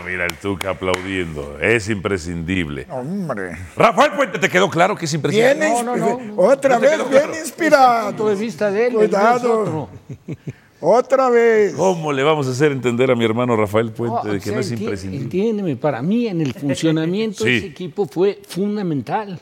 Ah, mira el Tuca aplaudiendo. Es imprescindible. Hombre. Rafael Puente, ¿te quedó claro que es imprescindible? Bien No, no, no. Otra ¿No te vez, bien claro? inspirado. punto de vista de él, Cuidado. Otra vez. ¿Cómo le vamos a hacer entender a mi hermano Rafael Puente No, de o que sea, no es imprescindible? Entiéndeme, para mí en el funcionamiento Sí. ese equipo fue fundamental.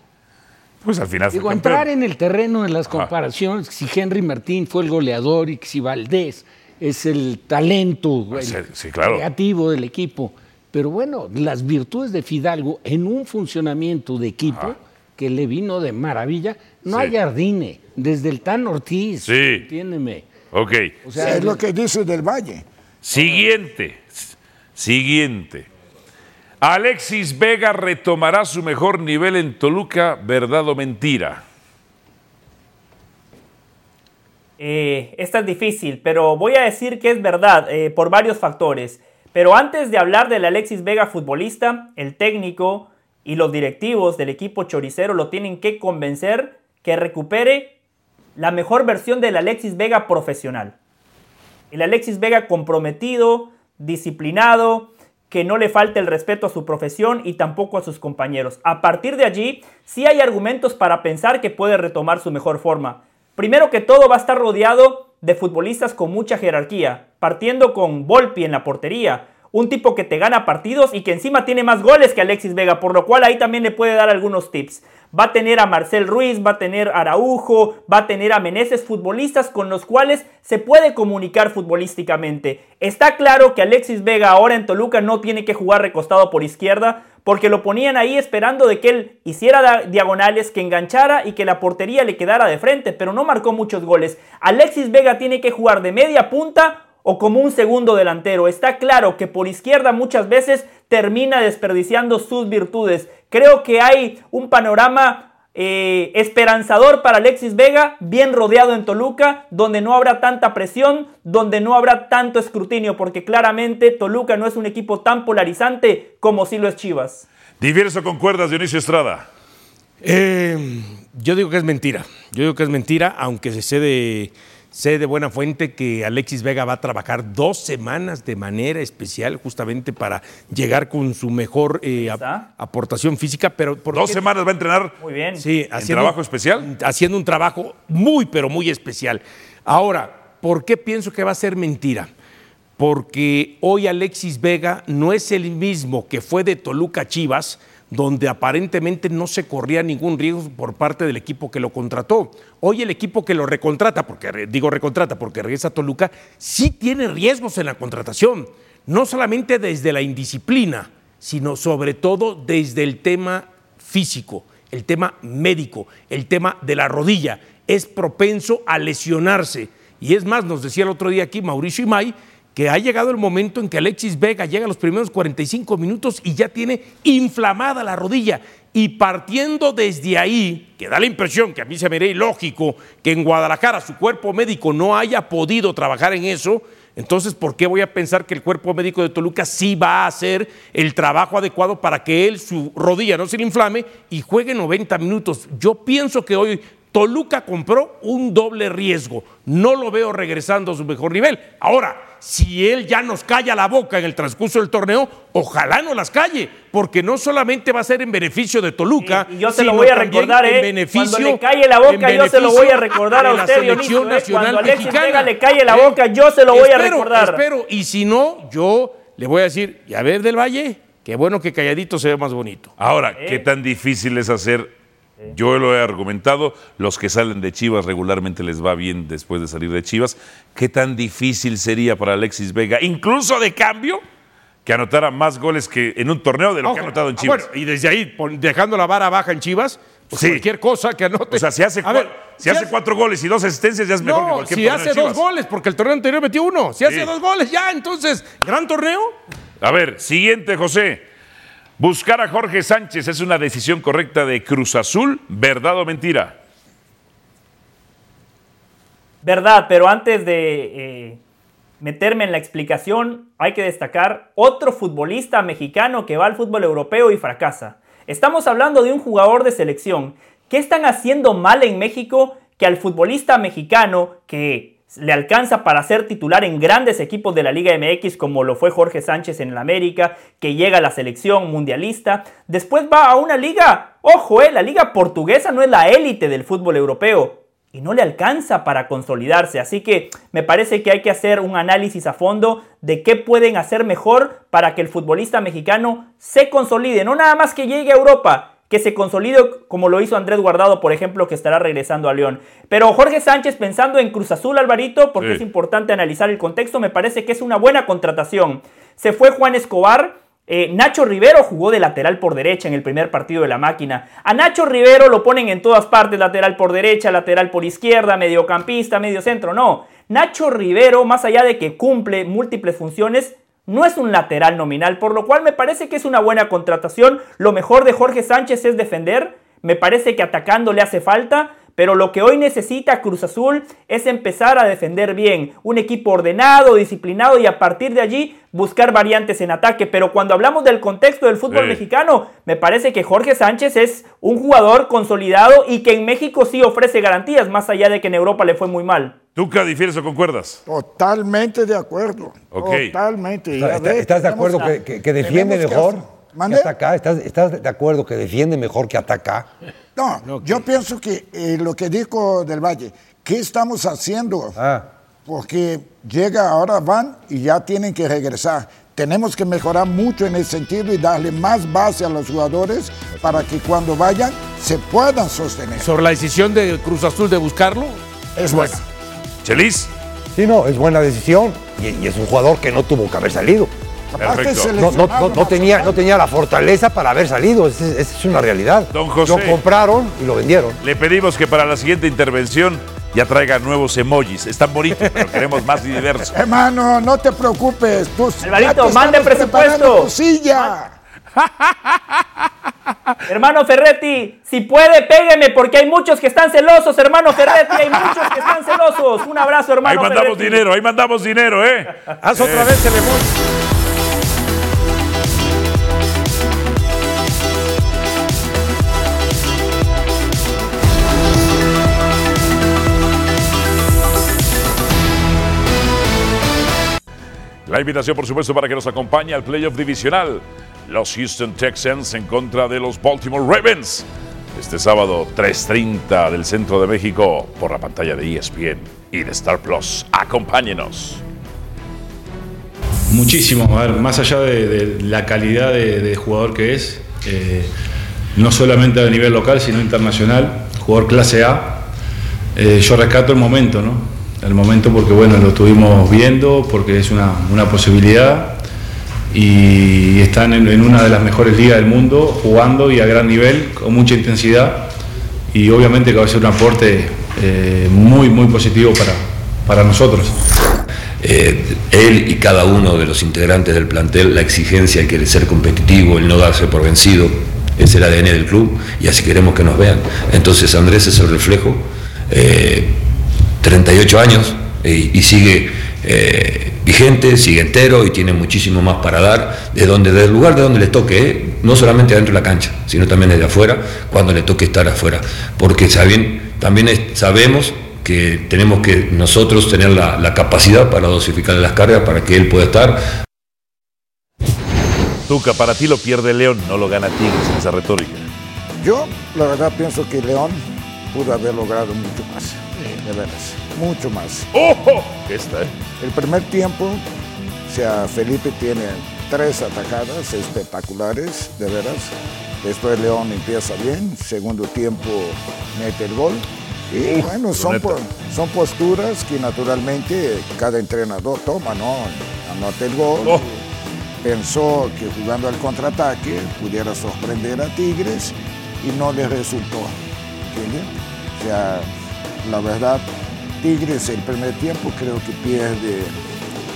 Pues al final fue Digo, entrar en el terreno de las comparaciones, si Henry Martín fue el goleador y si Valdés es el talento el Sí, sí, claro. creativo del equipo. Pero bueno, las virtudes de Fidalgo en un funcionamiento de equipo que le vino de maravilla, no Sí. hay Jardine, desde el Tan Ortiz, Sí. entiéndeme. Ok. O sea, es lo que dice del Valle. Siguiente. Siguiente. Alexis Vega retomará su mejor nivel en Toluca, ¿verdad o mentira? Eh, esta es difícil, pero voy a decir que es verdad eh, por varios factores. Pero antes de hablar del Alexis Vega futbolista, el técnico y los directivos del equipo choricero lo tienen que convencer que recupere la mejor versión del Alexis Vega profesional. El Alexis Vega comprometido, disciplinado, que no le falte el respeto a su profesión y tampoco a sus compañeros. A partir de allí, sí hay argumentos para pensar que puede retomar su mejor forma. Primero que todo va a estar rodeado de futbolistas con mucha jerarquía, partiendo con Volpi en la portería, un tipo que te gana partidos y que encima tiene más goles que Alexis Vega, por lo cual ahí también le puede dar algunos tips. Va a tener a Marcel Ruiz, va a tener a Araujo, va a tener a Meneses, futbolistas con los cuales se puede comunicar futbolísticamente. Está claro que Alexis Vega ahora en Toluca no tiene que jugar recostado por izquierda, porque lo ponían ahí esperando de que él hiciera diagonales, que enganchara y que la portería le quedara de frente, pero no marcó muchos goles. Alexis Vega tiene que jugar de media punta o como un segundo delantero. Está claro que por izquierda muchas veces termina desperdiciando sus virtudes. Creo que hay un panorama eh, esperanzador para Alexis Vega, bien rodeado en Toluca, donde no habrá tanta presión, donde no habrá tanto escrutinio, porque claramente Toluca no es un equipo tan polarizante como si lo es Chivas. Diverso con cuerdas, Dionisio Estrada. Eh, yo digo que es mentira. Yo digo que es mentira, aunque se sé de, Sé de buena fuente que Alexis Vega va a trabajar dos semanas de manera especial justamente para llegar con su mejor eh, ap- aportación física, pero ¿por Dos qué? semanas va a entrenar Muy bien. Sí, en trabajo especial. Haciendo un trabajo muy, pero muy especial. Ahora, ¿por qué pienso que va a ser mentira? Porque hoy Alexis Vega no es el mismo que fue de Toluca Chivas, donde aparentemente no se corría ningún riesgo por parte del equipo que lo contrató. Hoy el equipo que lo recontrata, porque digo recontrata porque regresa a Toluca, sí tiene riesgos en la contratación, no solamente desde la indisciplina, sino sobre todo desde el tema físico, el tema médico, el tema de la rodilla. Es propenso a lesionarse. Y es más, nos decía el otro día aquí Mauricio Imay, que ha llegado el momento en que Alexis Vega llega a los primeros 45 minutos y ya tiene inflamada la rodilla. Y partiendo desde ahí, que da la impresión que a mí se me haría ilógico que en Guadalajara su cuerpo médico no haya podido trabajar en eso, entonces, ¿por qué voy a pensar que el cuerpo médico de Toluca sí va a hacer el trabajo adecuado para que él, su rodilla no se le inflame y juegue 90 minutos? Yo pienso que hoy Toluca compró un doble riesgo. No lo veo regresando a su mejor nivel. Ahora, si él ya nos calla la boca en el transcurso del torneo, ojalá no las calle, porque no solamente va a ser en beneficio de Toluca, Y yo se lo voy a recordar, en ¿eh? beneficio- Cuando le calle la boca, en yo se lo voy a beneficio recordar a de la usted, selección Dionisio, ¿eh? nacional Cuando Alexis mexicana. Vega le calle la ¿Eh? boca, yo se lo voy a recordar. Espero, y si no, yo le voy a decir, y a ver del Valle, qué bueno que calladito se ve más bonito. Ahora, ¿qué tan difícil es hacer? Yo lo he argumentado, los que salen de Chivas regularmente les va bien después de salir de Chivas. ¿Qué tan difícil sería para Alexis Vega, incluso de cambio, que anotara más goles que en un torneo de lo que ha anotado en Ah, Chivas? bueno, y desde ahí, dejando la vara baja en Chivas, pues Sí. cualquier cosa que anote. O sea, si hace, A ver, cua- si hace cuatro goles y dos asistencias, ya es mejor que no, cualquier si hace dos goles, porque el torneo anterior metió uno. Si hace dos goles, ya, entonces, gran torneo. A ver, siguiente, José. Buscar a Jorge Sánchez es una decisión correcta de Cruz Azul, ¿verdad o mentira? Verdad, pero antes de eh, meterme en la explicación, hay que destacar otro futbolista mexicano que va al fútbol europeo y fracasa. Estamos hablando de un jugador de selección. ¿Qué están haciendo mal en México que al futbolista mexicano que le alcanza para ser titular en grandes equipos de la Liga MX como lo fue Jorge Sánchez en el América, que llega a la selección mundialista, después va a una liga, ojo, eh, la liga portuguesa no es la élite del fútbol europeo, y no le alcanza para consolidarse. Así que me parece que hay que hacer un análisis a fondo de qué pueden hacer mejor para que el futbolista mexicano se consolide. No nada más que llegue a Europa, que se consolide como lo hizo Andrés Guardado, por ejemplo, que estará regresando a León. Pero Jorge Sánchez, pensando en Cruz Azul, Alvarito, porque Sí. es importante analizar el contexto, me parece que es una buena contratación. Se fue Juan Escobar. Eh, Nacho Rivero jugó de lateral por derecha en el primer partido de la máquina. A Nacho Rivero lo ponen en todas partes, lateral por derecha, lateral por izquierda, mediocampista, medio centro. No, Nacho Rivero, más allá de que cumple múltiples funciones, no es un lateral nominal, por lo cual me parece que es una buena contratación. Lo mejor de Jorge Sánchez es defender. Me parece que atacando le hace falta. Pero lo que hoy necesita Cruz Azul es empezar a defender bien. Un equipo ordenado, disciplinado y a partir de allí buscar variantes en ataque. Pero cuando hablamos del contexto del fútbol Sí. mexicano, me parece que Jorge Sánchez es un jugador consolidado y que en México sí ofrece garantías, más allá de que en Europa le fue muy mal. ¿Tuca difieres o concuerdas? Totalmente de acuerdo. Ok. Totalmente. ¿Está- Ya está- ves, ¿Estás de acuerdo que, que- que defiende que mejor. ¿Estás, estás de acuerdo que defiende mejor que ataca? No, yo pienso que eh, lo que dijo Del Valle, ¿qué estamos haciendo? Ah. Porque llega, ahora van y ya tienen que regresar. Tenemos que mejorar mucho en ese sentido y darle más base a los jugadores para que cuando vayan se puedan sostener. Sobre la decisión de Cruz Azul de buscarlo, Es buena. Chelis. Sí, no, es buena decisión. Y, y es un jugador que no tuvo que haber salido. Perfecto. No, no- no- seleccionado no tenía, no tenía la fortaleza para haber salido. Esa es, es una realidad. Don José. Lo compraron y lo vendieron. Le pedimos que para la siguiente intervención ya traiga nuevos emojis. Están bonitos, pero queremos más y diversos. Hermano, no te preocupes. Tú, Alvarito, mande presupuesto. tu silla. Hermano Ferretti, si puede, pégueme porque hay muchos que están celosos, hermano Ferretti, hay muchos que están celosos. Un abrazo, hermano Ahí mandamos Ferretti. dinero, ahí mandamos dinero, ¿eh? haz otra vez el La invitación, por supuesto, para que nos acompañe al playoff divisional. Los Houston Texans en contra de los Baltimore Ravens. Este sábado, 3.30 del centro de México, por la pantalla de ESPN y de Star Plus. Acompáñenos. Muchísimo, a ver, más allá de, la calidad de, de jugador que es, eh, no solamente a nivel local, sino internacional, jugador clase A, eh, yo rescato el momento, ¿no? El momento porque, bueno, lo estuvimos viendo, porque es una, una posibilidad y están en, en una de las mejores ligas del mundo, jugando y a gran nivel, con mucha intensidad y obviamente que va a ser un aporte eh, muy, muy positivo para, para nosotros. Eh, él y cada uno de los integrantes del plantel, la exigencia, el querer ser competitivo, el no darse por vencido, es el ADN del club y así queremos que nos vean. Entonces Andrés es el reflejo, eh, 38 años eh, y sigue eh, vigente, sigue entero y tiene muchísimo más para dar de donde, del lugar de donde le toque, eh, no solamente dentro de la cancha, sino también desde afuera, cuando le toque estar afuera. Porque saben, también es- sabemos que tenemos que nosotros tener la, la capacidad para dosificar las cargas para que él pueda estar. Tuca, para ti lo pierde León, no lo gana Tigres en esa retórica. Yo, la verdad, pienso que León pudo haber logrado mucho más. De veras, mucho más. ¡Ojo! Esta, ¿eh? El primer tiempo, o sea, Felipe tiene tres atacadas espectaculares, de veras. Después León empieza bien, segundo tiempo mete el gol. Y bueno, son, po- son posturas que naturalmente cada entrenador toma, ¿no? Anota el gol. Pensó que jugando al contraataque pudiera sorprender a Tigres y no le resultó. ¿entiende? O sea, la verdad, Tigres el primer tiempo creo que pierde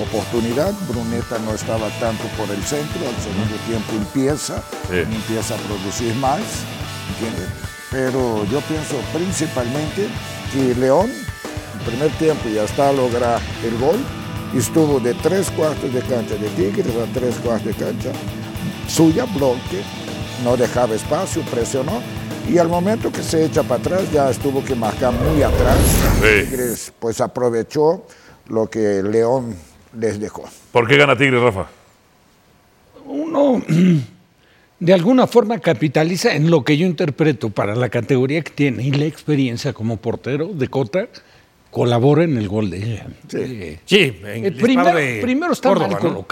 oportunidad. Bruneta no estaba tanto por el centro, al segundo tiempo empieza, Sí. empieza a producir más, ¿entiendes? Pero yo pienso principalmente que León, el primer tiempo ya está a lograr el gol, estuvo de tres cuartos de cancha de Tigres a tres cuartos de cancha suya, bloque, no dejaba espacio, presionó, y al momento que se echa para atrás ya estuvo que marcar muy atrás. Sí. Tigres pues aprovechó lo que León les dejó. ¿Por qué gana Tigres, Rafa? uno de alguna forma capitaliza en lo que yo interpreto para la categoría que tiene y la experiencia como portero de Cota, colabora en el gol de ella. Eh, Sí, en eh, el primero, de primero está Córdoba, mal ¿no?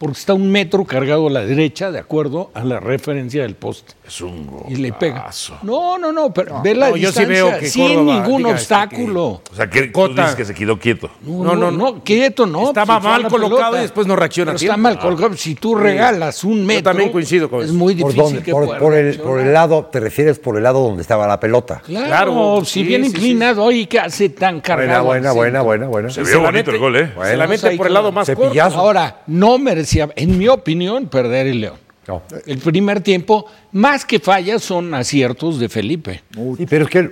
Porque está un metro cargado a la derecha, de acuerdo a la referencia del poste. Es un Y le pega. No, no, no, pero ve la No, yo sí distancia veo que sin Córdoba ningún este, obstáculo. O sea, que tú dices que se quedó quieto. No, no, no, quieto, no. Estaba pues, mal colocado pelota. y después no reacciona Está mal Ah. colocado. Si tú regalas un metro. también coincido con Es eso. muy ¿Por, difícil dónde? que por, pueda por el, reaccionar. por el lado, te refieres por el lado donde estaba la pelota. Claro, Claro, si sí, bien sí, inclinado, oye, ¿qué hace tan cargado? buena, buena, centro? buena, buena. Se Se vio bonito el gol, ¿eh? Se la mete por el lado más corto. Ahora, no merecía, en mi opinión, perder el León. No. El primer tiempo, más que fallas, son aciertos de Felipe. Sí, pero es que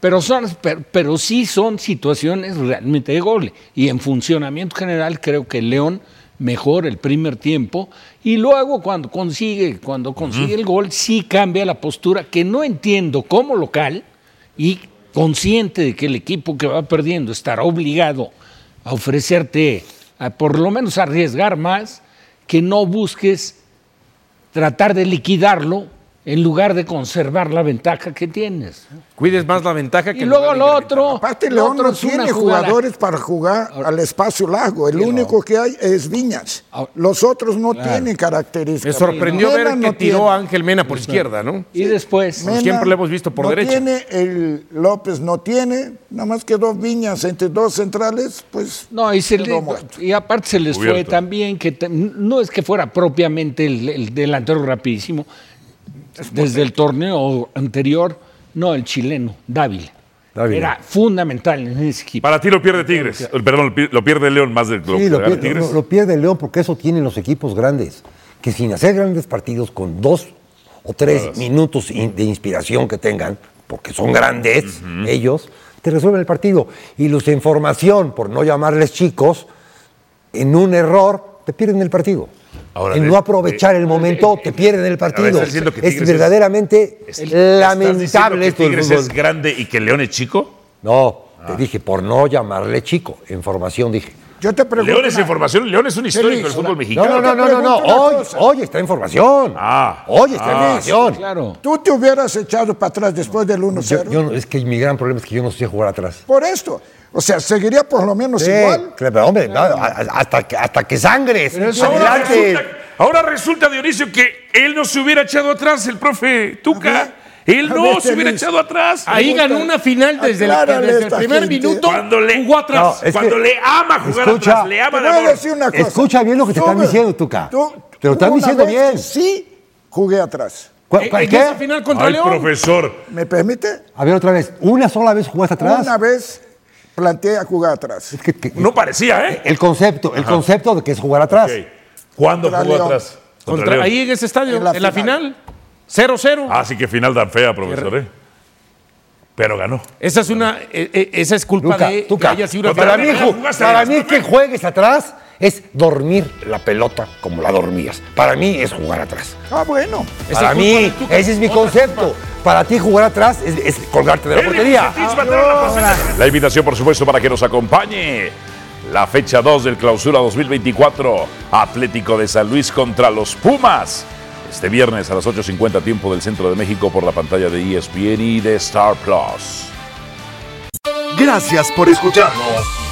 Pero, son, pero, pero sí son situaciones realmente de gol. Y en funcionamiento general creo que León mejor el primer tiempo y luego cuando consigue, cuando consigue el gol sí cambia la postura que no entiendo como local y consciente de que el equipo que va perdiendo estará obligado a ofrecerte, por lo menos arriesgar más, que no busques tratar de liquidarlo en lugar de conservar la ventaja que tienes. Cuides más la ventaja que Y luego lo otro, Aparte, lo León otro no tiene jugadores para jugar al espacio largo. El único que hay es Viñas. Los otros no tienen características. Me sorprendió ver que no tiró tiene. a Ángel Mena por izquierda, ¿no? Y después, Mena Siempre lo hemos visto por no derecha. tiene, el López no tiene, nada más que dos Viñas entre dos centrales, pues No, y, se quedó y aparte se les fue también que te- no es que fuera propiamente el, el delantero rapidísimo, desde el torneo anterior, no, el chileno, Dávila. Dávila. Era fundamental en ese equipo. Para ti lo pierde Tigres. Perdón, lo pi- lo pierde León más de lo Sí, que lo pierde, Tigres. lo- lo pierde el León porque eso tienen los equipos grandes. Que sin hacer grandes partidos, con dos o tres minutos in- de inspiración que tengan, porque son grandes ellos, te resuelven el partido. Y los en formación, por no llamarles chicos, en un error, te pierden el partido. Ahora, en de- no aprovechar el momento, te pierden el partido. estás diciendo que Es verdaderamente ¿Estás diciendo lamentable que esto del Tigres fútbol. es grande y que León es chico? No, te dije, por no llamarle chico. En formación dije. Yo te pregunto. León es una- información, León es un histórico del fútbol No, mexicano. no, no, no, no, no. Hoy, hoy está información. Ah. Hoy está Ah, información. Claro. Tú te hubieras echado para atrás después del Yo, 1-0. yo no- es que mi gran problema es que yo no sé jugar atrás. Por esto. O sea, seguiría por lo menos Sí, igual. claro, hombre, no, hasta, que- hasta que sangres. Ahora resulta, ahora resulta, Dionisio, que él no se hubiera echado atrás, el profe Tuca. Él no ver, se hubiera Luis. echado atrás. Ahí ganó una final desde, el- desde el primer gente. minuto. Cuando le, jugó atrás. No, es cuando que- le ama jugar escucha, atrás, le ama Te de voy a decir una cosa. Escucha bien lo que te están diciendo, Tuca. tú- Te lo están diciendo bien. Sí, jugué atrás. ¿Cuál- en qué? esa final contra Ay, León. profesor. ¿Me permite? A ver, otra vez. ¿Una sola vez jugaste atrás? Una vez planteé a jugar atrás. Es que, que- No parecía, ¿eh? el concepto, el concepto de que es jugar atrás. Ok. ¿Cuándo Contra jugó León. atrás? Contra Contra- León. ahí en ese estadio, En en la final. final. 0-0. Ah, sí que final tan fea, profesor, ¿eh? Pero ganó. Esa es una, eh, eh, esa es culpa de Tuca, que haya sido una para mí, para mí que juegues atrás es dormir la pelota como la dormías. Para mí es jugar atrás. Ah, bueno. Para mí, ese es mi concepto. Para ti jugar atrás es, es colgarte de la portería. La invitación, por supuesto, para que nos acompañe. La fecha 2 del Clausura 2024. Atlético de San Luis contra los Pumas. Este viernes a las 8.50 tiempo del Centro de México por la pantalla de ESPN y de Star Plus. Gracias por escucharnos.